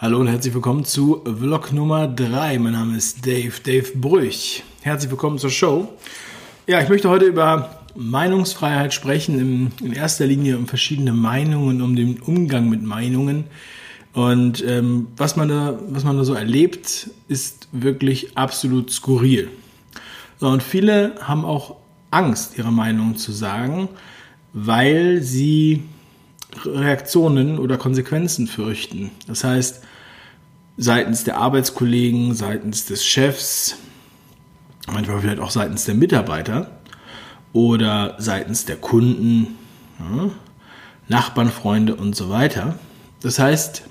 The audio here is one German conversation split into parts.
Hallo und herzlich willkommen zu Vlog Nummer 3. Mein Name ist Dave, Dave Brüch. Herzlich willkommen zur Show. Ja, ich möchte heute über Meinungsfreiheit sprechen, in, in erster Linie um verschiedene Meinungen, um den Umgang mit Meinungen. Und ähm, was, man da, was man da so erlebt, ist wirklich absolut skurril. Und viele haben auch Angst, ihre Meinung zu sagen, weil sie Reaktionen oder Konsequenzen fürchten. Das heißt, seitens der Arbeitskollegen, seitens des Chefs, manchmal vielleicht auch seitens der Mitarbeiter oder seitens der Kunden, Nachbarn, Freunde und so weiter. Das heißt,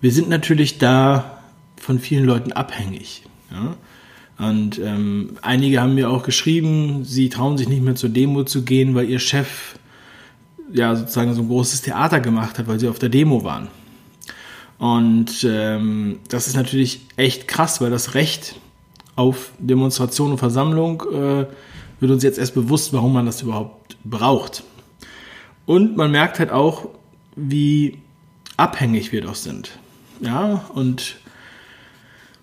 wir sind natürlich da von vielen Leuten abhängig. Und ähm, einige haben mir auch geschrieben, sie trauen sich nicht mehr zur Demo zu gehen, weil ihr Chef ja sozusagen so ein großes Theater gemacht hat, weil sie auf der Demo waren. Und ähm, das ist natürlich echt krass, weil das Recht auf Demonstration und Versammlung äh, wird uns jetzt erst bewusst, warum man das überhaupt braucht. Und man merkt halt auch, wie abhängig wir doch sind. Ja, und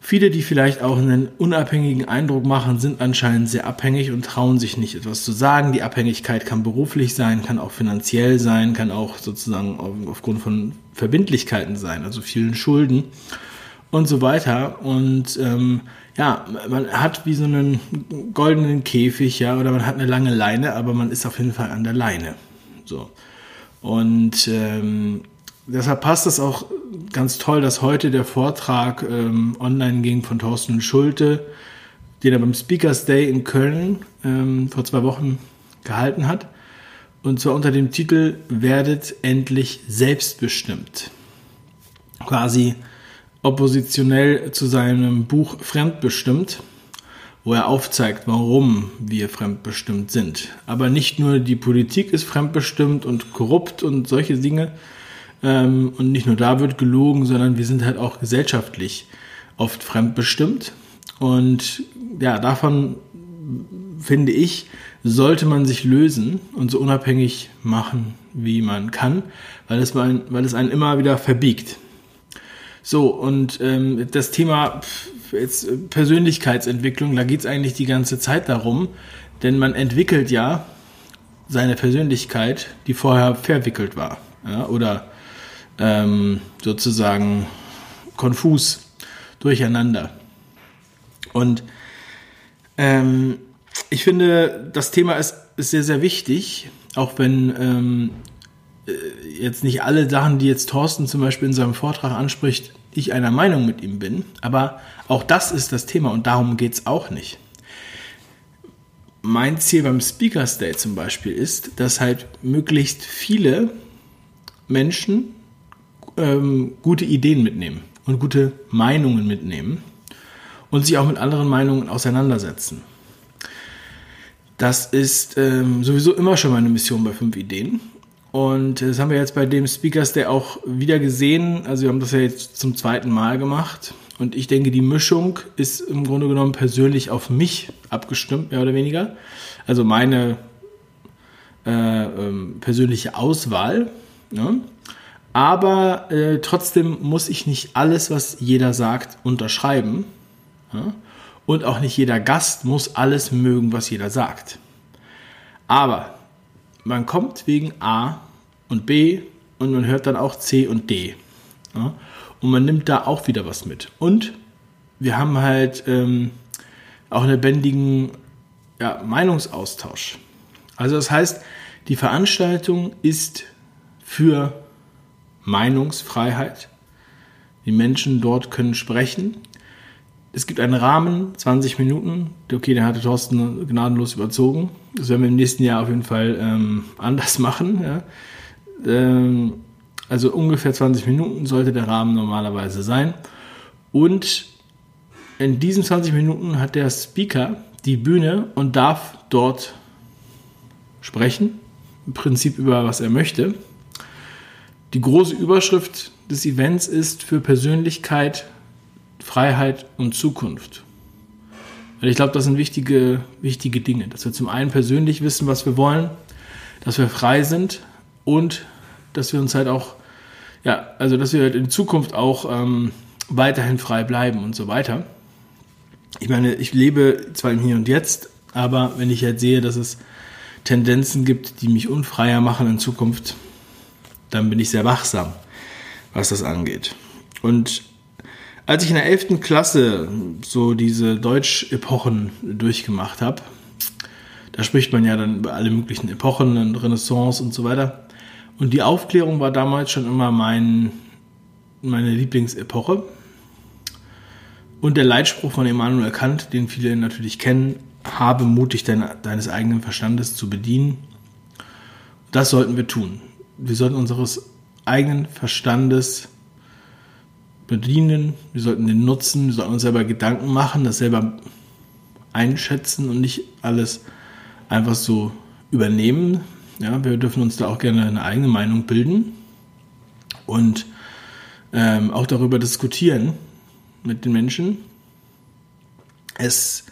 Viele, die vielleicht auch einen unabhängigen Eindruck machen, sind anscheinend sehr abhängig und trauen sich nicht etwas zu sagen. Die Abhängigkeit kann beruflich sein, kann auch finanziell sein, kann auch sozusagen aufgrund von Verbindlichkeiten sein, also vielen Schulden und so weiter. Und ähm, ja, man hat wie so einen goldenen Käfig, ja, oder man hat eine lange Leine, aber man ist auf jeden Fall an der Leine. So. Und ähm, deshalb passt es auch ganz toll, dass heute der Vortrag ähm, online ging von Thorsten Schulte, den er beim Speakers Day in Köln ähm, vor zwei Wochen gehalten hat. Und zwar unter dem Titel Werdet endlich selbstbestimmt. Quasi oppositionell zu seinem Buch Fremdbestimmt, wo er aufzeigt, warum wir fremdbestimmt sind. Aber nicht nur die Politik ist fremdbestimmt und korrupt und solche Dinge, ähm, und nicht nur da wird gelogen, sondern wir sind halt auch gesellschaftlich oft fremdbestimmt. Und ja, davon finde ich, sollte man sich lösen und so unabhängig machen, wie man kann, weil es, man, weil es einen immer wieder verbiegt. So, und ähm, das Thema jetzt Persönlichkeitsentwicklung, da geht es eigentlich die ganze Zeit darum, denn man entwickelt ja seine Persönlichkeit, die vorher verwickelt war. Ja, oder ähm, sozusagen konfus durcheinander. Und ähm, ich finde, das Thema ist, ist sehr, sehr wichtig, auch wenn ähm, äh, jetzt nicht alle Sachen, die jetzt Thorsten zum Beispiel in seinem Vortrag anspricht, ich einer Meinung mit ihm bin. Aber auch das ist das Thema und darum geht es auch nicht. Mein Ziel beim Speakers Day zum Beispiel ist, dass halt möglichst viele Menschen ähm, gute Ideen mitnehmen und gute Meinungen mitnehmen und sich auch mit anderen Meinungen auseinandersetzen. Das ist ähm, sowieso immer schon meine Mission bei fünf Ideen. Und das haben wir jetzt bei dem Speakers Day auch wieder gesehen. Also wir haben das ja jetzt zum zweiten Mal gemacht. Und ich denke, die Mischung ist im Grunde genommen persönlich auf mich abgestimmt, mehr oder weniger. Also meine äh, ähm, persönliche Auswahl. Ne? Aber äh, trotzdem muss ich nicht alles, was jeder sagt, unterschreiben. Ja? Und auch nicht jeder Gast muss alles mögen, was jeder sagt. Aber man kommt wegen A und B und man hört dann auch C und D. Ja? Und man nimmt da auch wieder was mit. Und wir haben halt ähm, auch einen lebendigen ja, Meinungsaustausch. Also das heißt, die Veranstaltung ist für Meinungsfreiheit. Die Menschen dort können sprechen. Es gibt einen Rahmen, 20 Minuten. Okay, den hatte Thorsten gnadenlos überzogen. Das werden wir im nächsten Jahr auf jeden Fall ähm, anders machen. Ja. Ähm, also ungefähr 20 Minuten sollte der Rahmen normalerweise sein. Und in diesen 20 Minuten hat der Speaker die Bühne und darf dort sprechen. Im Prinzip über was er möchte. Die große Überschrift des Events ist für Persönlichkeit, Freiheit und Zukunft. Weil ich glaube, das sind wichtige, wichtige Dinge, dass wir zum einen persönlich wissen, was wir wollen, dass wir frei sind und dass wir uns halt auch ja, also dass wir halt in Zukunft auch ähm, weiterhin frei bleiben und so weiter. Ich meine, ich lebe zwar im Hier und Jetzt, aber wenn ich halt sehe, dass es Tendenzen gibt, die mich unfreier machen in Zukunft, dann bin ich sehr wachsam, was das angeht. Und als ich in der 11. Klasse so diese Deutsch-Epochen durchgemacht habe, da spricht man ja dann über alle möglichen Epochen Renaissance und so weiter. Und die Aufklärung war damals schon immer mein, meine Lieblingsepoche. Und der Leitspruch von Immanuel Kant, den viele natürlich kennen, habe mutig dein, deines eigenen Verstandes zu bedienen. Das sollten wir tun. Wir sollten unseres eigenen Verstandes bedienen, wir sollten den nutzen, wir sollten uns selber Gedanken machen, das selber einschätzen und nicht alles einfach so übernehmen. Ja, wir dürfen uns da auch gerne eine eigene Meinung bilden und ähm, auch darüber diskutieren mit den Menschen. Es,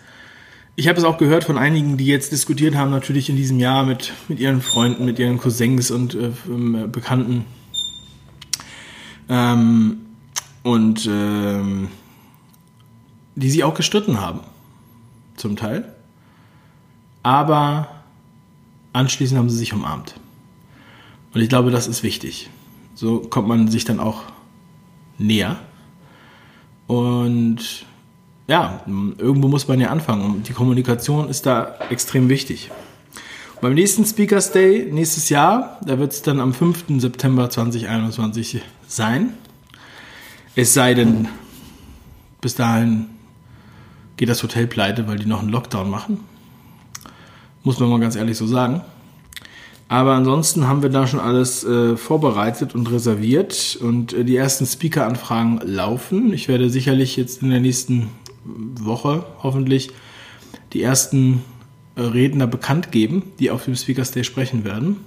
ich habe es auch gehört von einigen, die jetzt diskutiert haben, natürlich in diesem Jahr mit, mit ihren Freunden, mit ihren Cousins und äh, ähm, Bekannten. Ähm, und ähm, die sie auch gestritten haben, zum Teil. Aber anschließend haben sie sich umarmt. Und ich glaube, das ist wichtig. So kommt man sich dann auch näher. Und ja, irgendwo muss man ja anfangen. Und die Kommunikation ist da extrem wichtig. Und beim nächsten Speakers Day nächstes Jahr, da wird es dann am 5. September 2021 sein. Es sei denn, bis dahin geht das Hotel pleite, weil die noch einen Lockdown machen. Muss man mal ganz ehrlich so sagen. Aber ansonsten haben wir da schon alles äh, vorbereitet und reserviert und äh, die ersten Speaker-Anfragen laufen. Ich werde sicherlich jetzt in der nächsten Woche hoffentlich die ersten äh, Redner bekannt geben, die auf dem Speakers Day sprechen werden.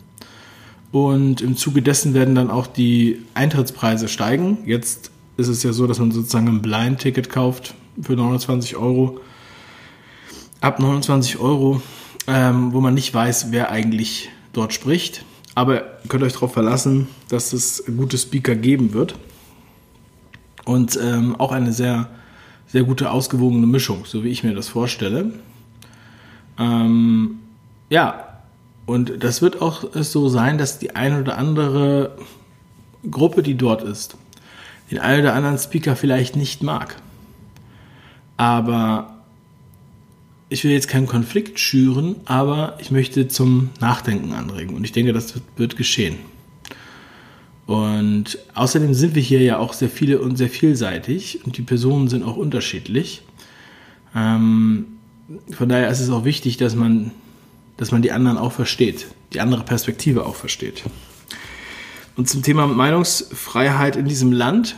Und im Zuge dessen werden dann auch die Eintrittspreise steigen. Jetzt ist es ja so, dass man sozusagen ein Blind-Ticket kauft für 29 Euro. Ab 29 Euro ähm, wo man nicht weiß, wer eigentlich dort spricht. Aber ihr könnt euch darauf verlassen, dass es gute Speaker geben wird. Und ähm, auch eine sehr, sehr gute, ausgewogene Mischung, so wie ich mir das vorstelle. Ähm, ja, und das wird auch so sein, dass die eine oder andere Gruppe, die dort ist, den einen oder anderen Speaker vielleicht nicht mag. Aber ich will jetzt keinen Konflikt schüren, aber ich möchte zum Nachdenken anregen. Und ich denke, das wird, wird geschehen. Und außerdem sind wir hier ja auch sehr viele und sehr vielseitig und die Personen sind auch unterschiedlich. Ähm, von daher ist es auch wichtig, dass man, dass man die anderen auch versteht, die andere Perspektive auch versteht. Und zum Thema Meinungsfreiheit in diesem Land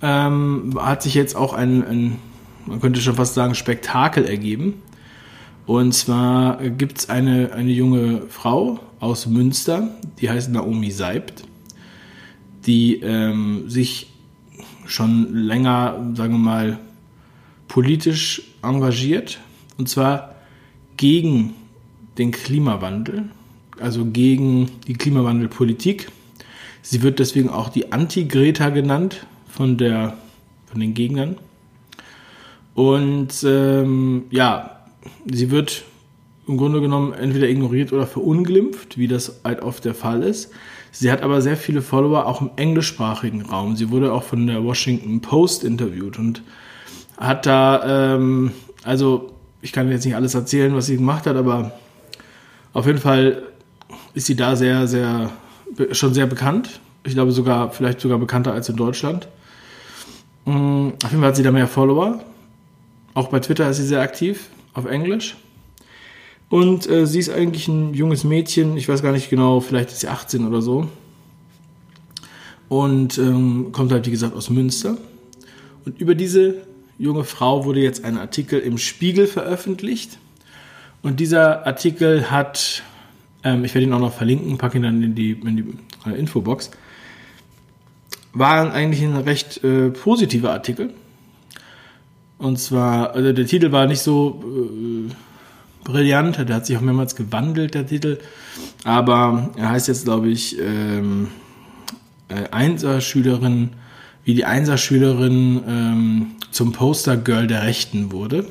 ähm, hat sich jetzt auch ein, ein, man könnte schon fast sagen, Spektakel ergeben. Und zwar gibt es eine, eine junge Frau aus Münster, die heißt Naomi Seibt, die ähm, sich schon länger, sagen wir mal, politisch engagiert. Und zwar gegen den Klimawandel, also gegen die Klimawandelpolitik. Sie wird deswegen auch die Anti-Greta genannt von, der, von den Gegnern. Und ähm, ja, sie wird im Grunde genommen entweder ignoriert oder verunglimpft, wie das halt oft der Fall ist. Sie hat aber sehr viele Follower auch im englischsprachigen Raum. Sie wurde auch von der Washington Post interviewt und hat da, ähm, also ich kann jetzt nicht alles erzählen, was sie gemacht hat, aber auf jeden Fall ist sie da sehr, sehr, schon sehr bekannt. Ich glaube sogar, vielleicht sogar bekannter als in Deutschland. Mm, auf jeden Fall hat sie da mehr Follower. Auch bei Twitter ist sie sehr aktiv auf Englisch. Und äh, sie ist eigentlich ein junges Mädchen, ich weiß gar nicht genau, vielleicht ist sie 18 oder so. Und ähm, kommt halt, wie gesagt, aus Münster. Und über diese junge Frau wurde jetzt ein Artikel im Spiegel veröffentlicht. Und dieser Artikel hat, ähm, ich werde ihn auch noch verlinken, packe ihn dann in die, in die äh, Infobox, war eigentlich ein recht äh, positiver Artikel. Und zwar, also der Titel war nicht so äh, brillant, der hat sich auch mehrmals gewandelt, der Titel. Aber er heißt jetzt, glaube ich, ähm, äh, Einser-Schülerin, wie die Einser-Schülerin ähm, zum Poster-Girl der Rechten wurde.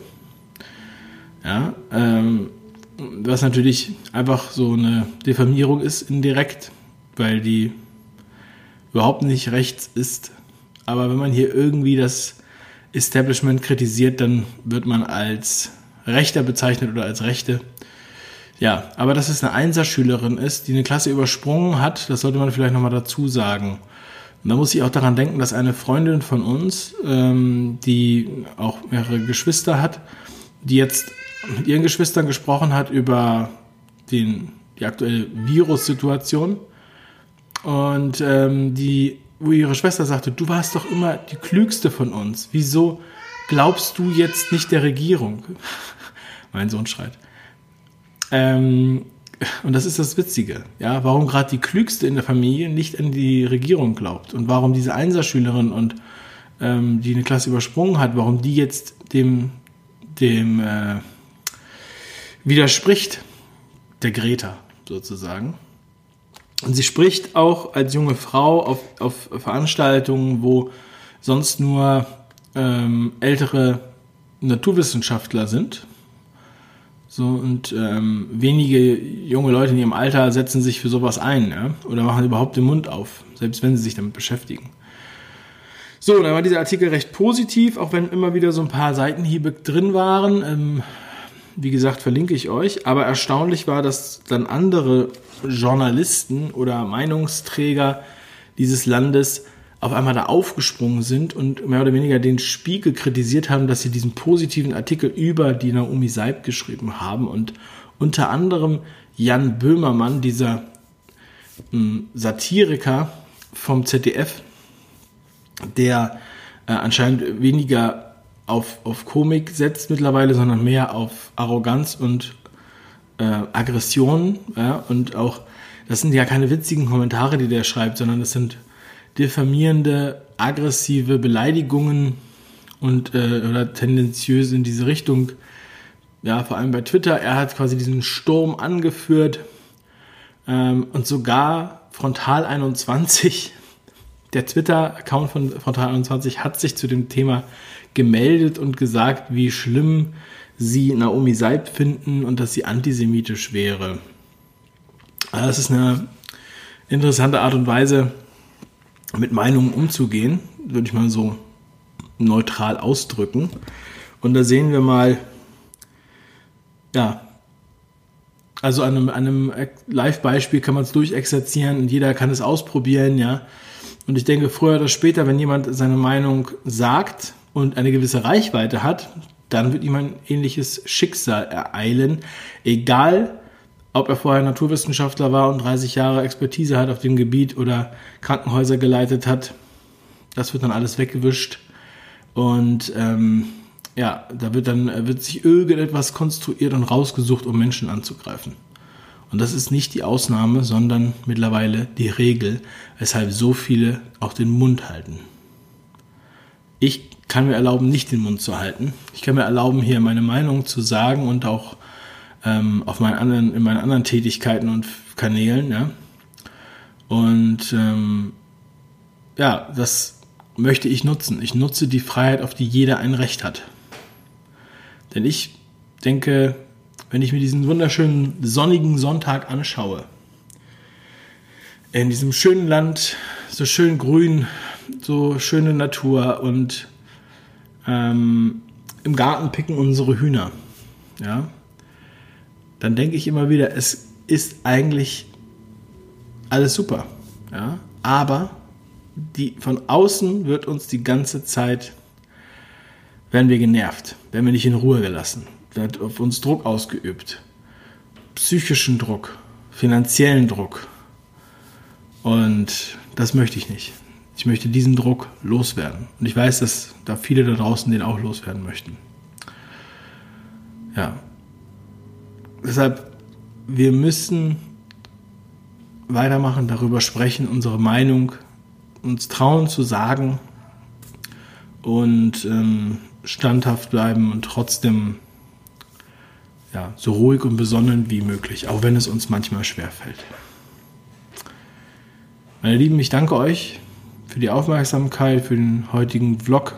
Ja, ähm, was natürlich einfach so eine Diffamierung ist indirekt, weil die überhaupt nicht rechts ist. Aber wenn man hier irgendwie das Establishment kritisiert, dann wird man als Rechter bezeichnet oder als Rechte. Ja, aber dass es eine Einserschülerin ist, die eine Klasse übersprungen hat, das sollte man vielleicht nochmal dazu sagen. Und da muss ich auch daran denken, dass eine Freundin von uns, ähm, die auch mehrere Geschwister hat, die jetzt mit ihren Geschwistern gesprochen hat über den, die aktuelle Virussituation und ähm, die, wo ihre Schwester sagte, du warst doch immer die klügste von uns. Wieso glaubst du jetzt nicht der Regierung? mein Sohn schreit. Ähm, und das ist das Witzige, ja, warum gerade die Klügste in der Familie nicht an die Regierung glaubt und warum diese Einserschülerin und ähm, die eine Klasse übersprungen hat, warum die jetzt dem, dem äh, widerspricht, der Greta sozusagen. Und sie spricht auch als junge Frau auf, auf Veranstaltungen, wo sonst nur ähm, ältere Naturwissenschaftler sind, so, und ähm, wenige junge Leute in ihrem Alter setzen sich für sowas ein, ja? Oder machen überhaupt den Mund auf, selbst wenn sie sich damit beschäftigen. So, dann war dieser Artikel recht positiv, auch wenn immer wieder so ein paar Seitenhiebe drin waren. Ähm, wie gesagt, verlinke ich euch. Aber erstaunlich war, dass dann andere Journalisten oder Meinungsträger dieses Landes auf einmal da aufgesprungen sind und mehr oder weniger den Spiegel kritisiert haben, dass sie diesen positiven Artikel über die Naomi Seib geschrieben haben und unter anderem Jan Böhmermann, dieser ähm, Satiriker vom ZDF, der äh, anscheinend weniger auf, auf Komik setzt mittlerweile, sondern mehr auf Arroganz und äh, Aggression. Ja? Und auch, das sind ja keine witzigen Kommentare, die der schreibt, sondern das sind diffamierende, aggressive Beleidigungen und äh, oder tendenziös in diese Richtung. Ja, vor allem bei Twitter. Er hat quasi diesen Sturm angeführt ähm, und sogar Frontal 21, der Twitter-Account von Frontal 21 hat sich zu dem Thema gemeldet und gesagt, wie schlimm sie Naomi Seib finden und dass sie antisemitisch wäre. Also das ist eine interessante Art und Weise, mit Meinungen umzugehen, würde ich mal so neutral ausdrücken. Und da sehen wir mal, ja, also an einem, einem Live-Beispiel kann man es durchexerzieren und jeder kann es ausprobieren, ja. Und ich denke, früher oder später, wenn jemand seine Meinung sagt und eine gewisse Reichweite hat, dann wird ihm ein ähnliches Schicksal ereilen, egal ob er vorher Naturwissenschaftler war und 30 Jahre Expertise hat auf dem Gebiet oder Krankenhäuser geleitet hat. Das wird dann alles weggewischt. Und ähm, ja, da wird dann wird sich irgendetwas konstruiert und rausgesucht, um Menschen anzugreifen. Und das ist nicht die Ausnahme, sondern mittlerweile die Regel, weshalb so viele auch den Mund halten. Ich kann mir erlauben, nicht den Mund zu halten. Ich kann mir erlauben, hier meine Meinung zu sagen und auch ähm, auf meinen anderen, in meinen anderen Tätigkeiten und Kanälen, ja. Und ähm, ja, das möchte ich nutzen. Ich nutze die Freiheit, auf die jeder ein Recht hat. Denn ich denke, wenn ich mir diesen wunderschönen sonnigen Sonntag anschaue, in diesem schönen Land, so schön grün, so schöne Natur und ähm, im Garten picken unsere Hühner. Ja, dann denke ich immer wieder, es ist eigentlich alles super. Ja? Aber die, von außen wird uns die ganze Zeit, werden wir genervt, werden wir nicht in Ruhe gelassen, wird auf uns Druck ausgeübt. Psychischen Druck, finanziellen Druck. Und das möchte ich nicht. Ich möchte diesen Druck loswerden. Und ich weiß, dass da viele da draußen den auch loswerden möchten. Ja, deshalb, wir müssen weitermachen, darüber sprechen, unsere Meinung uns trauen zu sagen und ähm, standhaft bleiben und trotzdem ja, so ruhig und besonnen wie möglich, auch wenn es uns manchmal schwerfällt. Meine Lieben, ich danke euch für die Aufmerksamkeit, für den heutigen Vlog.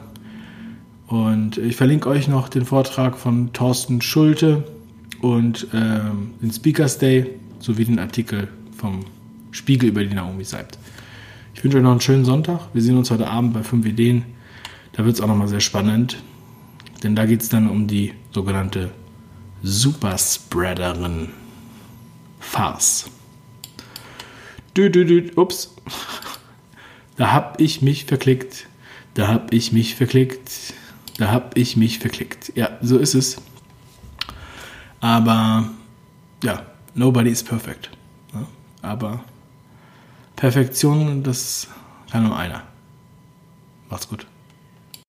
Und ich verlinke euch noch den Vortrag von Thorsten Schulte und ähm, den Speakers Day sowie den Artikel vom Spiegel über die Naomi Seibt. Ich wünsche euch noch einen schönen Sonntag. Wir sehen uns heute Abend bei 5 Ideen. Da wird es auch nochmal sehr spannend, denn da geht es dann um die sogenannte Superspreaderin Farce. Dü, dü, dü, ups. Da hab ich mich verklickt. Da hab ich mich verklickt. Da hab ich mich verklickt. Ja, so ist es. Aber ja, nobody is perfect. Aber Perfektion, das kann nur einer. Macht's gut.